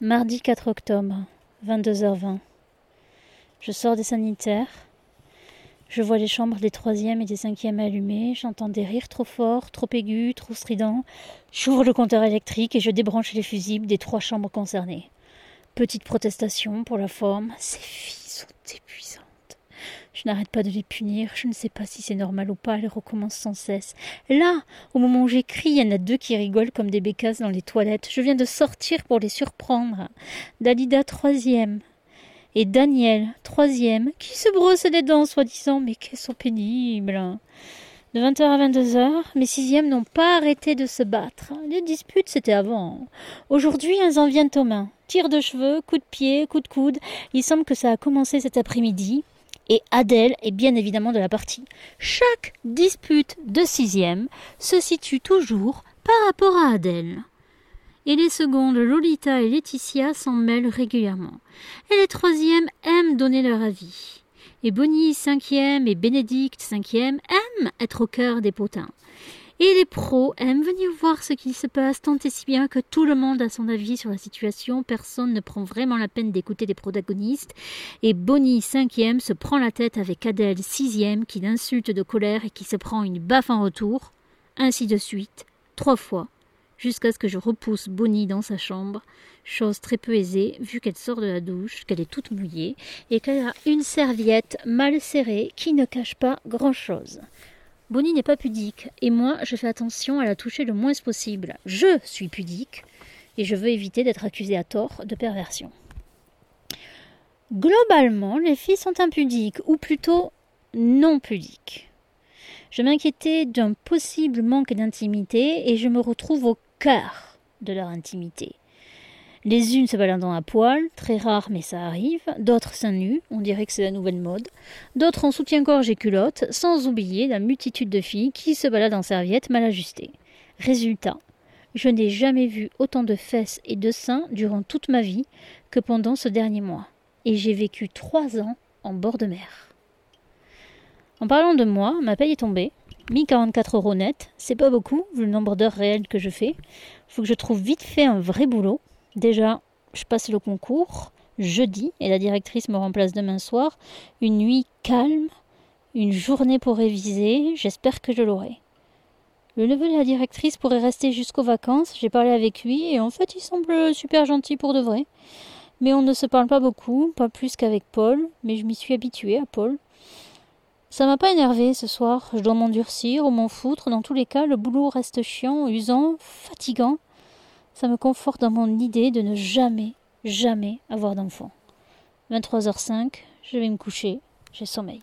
Mardi 4 octobre, 22h20. Je sors des sanitaires. Je vois les chambres des troisièmes et des cinquièmes allumées. J'entends des rires trop forts, trop aigus, trop stridents. J'ouvre le compteur électrique et je débranche les fusibles des trois chambres concernées. Petite protestation pour la forme. Ces filles sont épuisantes. Je n'arrête pas de les punir, je ne sais pas si c'est normal ou pas, elles recommencent sans cesse. Là, au moment où j'écris, il y en a deux qui rigolent comme des bécasses dans les toilettes. Je viens de sortir pour les surprendre. Dalida, troisième. Et Daniel, troisième, qui se brosse les dents, soi-disant, mais qu'elles sont pénibles. De 20h à 22h, mes sixièmes n'ont pas arrêté de se battre. Les disputes, c'était avant. Aujourd'hui, elles en viennent aux mains. Tir de cheveux, coup de pied, coup de coude. Il semble que ça a commencé cet après-midi et Adèle est bien évidemment de la partie. Chaque dispute de sixième se situe toujours par rapport à Adèle. Et les secondes, Lolita et Laetitia, s'en mêlent régulièrement. Et les troisièmes aiment donner leur avis. Et Bonnie, cinquième, et Bénédicte, cinquième, aiment être au cœur des potins. Et les pros aiment venir voir ce qui se passe tant et si bien que tout le monde a son avis sur la situation, personne ne prend vraiment la peine d'écouter les protagonistes, et Bonnie, cinquième, se prend la tête avec Adèle, sixième, qui l'insulte de colère et qui se prend une baffe en retour, ainsi de suite, trois fois, jusqu'à ce que je repousse Bonnie dans sa chambre, chose très peu aisée vu qu'elle sort de la douche, qu'elle est toute mouillée, et qu'elle a une serviette mal serrée qui ne cache pas grand-chose. Bonnie n'est pas pudique, et moi je fais attention à la toucher le moins possible. Je suis pudique, et je veux éviter d'être accusée à tort de perversion. Globalement, les filles sont impudiques, ou plutôt non pudiques. Je m'inquiétais d'un possible manque d'intimité, et je me retrouve au cœur de leur intimité. Les unes se baladant à poil, très rare mais ça arrive, d'autres seins nus, on dirait que c'est la nouvelle mode, d'autres en soutien-gorge et culotte, sans oublier la multitude de filles qui se baladent en serviette mal ajustées. Résultat, je n'ai jamais vu autant de fesses et de seins durant toute ma vie que pendant ce dernier mois, et j'ai vécu trois ans en bord de mer. En parlant de moi, ma paye est tombée. 1044 euros net, c'est pas beaucoup, vu le nombre d'heures réelles que je fais. Faut que je trouve vite fait un vrai boulot, Déjà, je passe le concours jeudi et la directrice me remplace demain soir. Une nuit calme, une journée pour réviser, j'espère que je l'aurai. Le neveu de la directrice pourrait rester jusqu'aux vacances, j'ai parlé avec lui et en fait il semble super gentil pour de vrai. Mais on ne se parle pas beaucoup, pas plus qu'avec Paul, mais je m'y suis habituée à Paul. Ça m'a pas énervé ce soir, je dois m'endurcir ou m'en foutre, dans tous les cas le boulot reste chiant, usant, fatigant. Ça me conforte dans mon idée de ne jamais, jamais avoir d'enfant. 23h05, je vais me coucher, j'ai sommeil.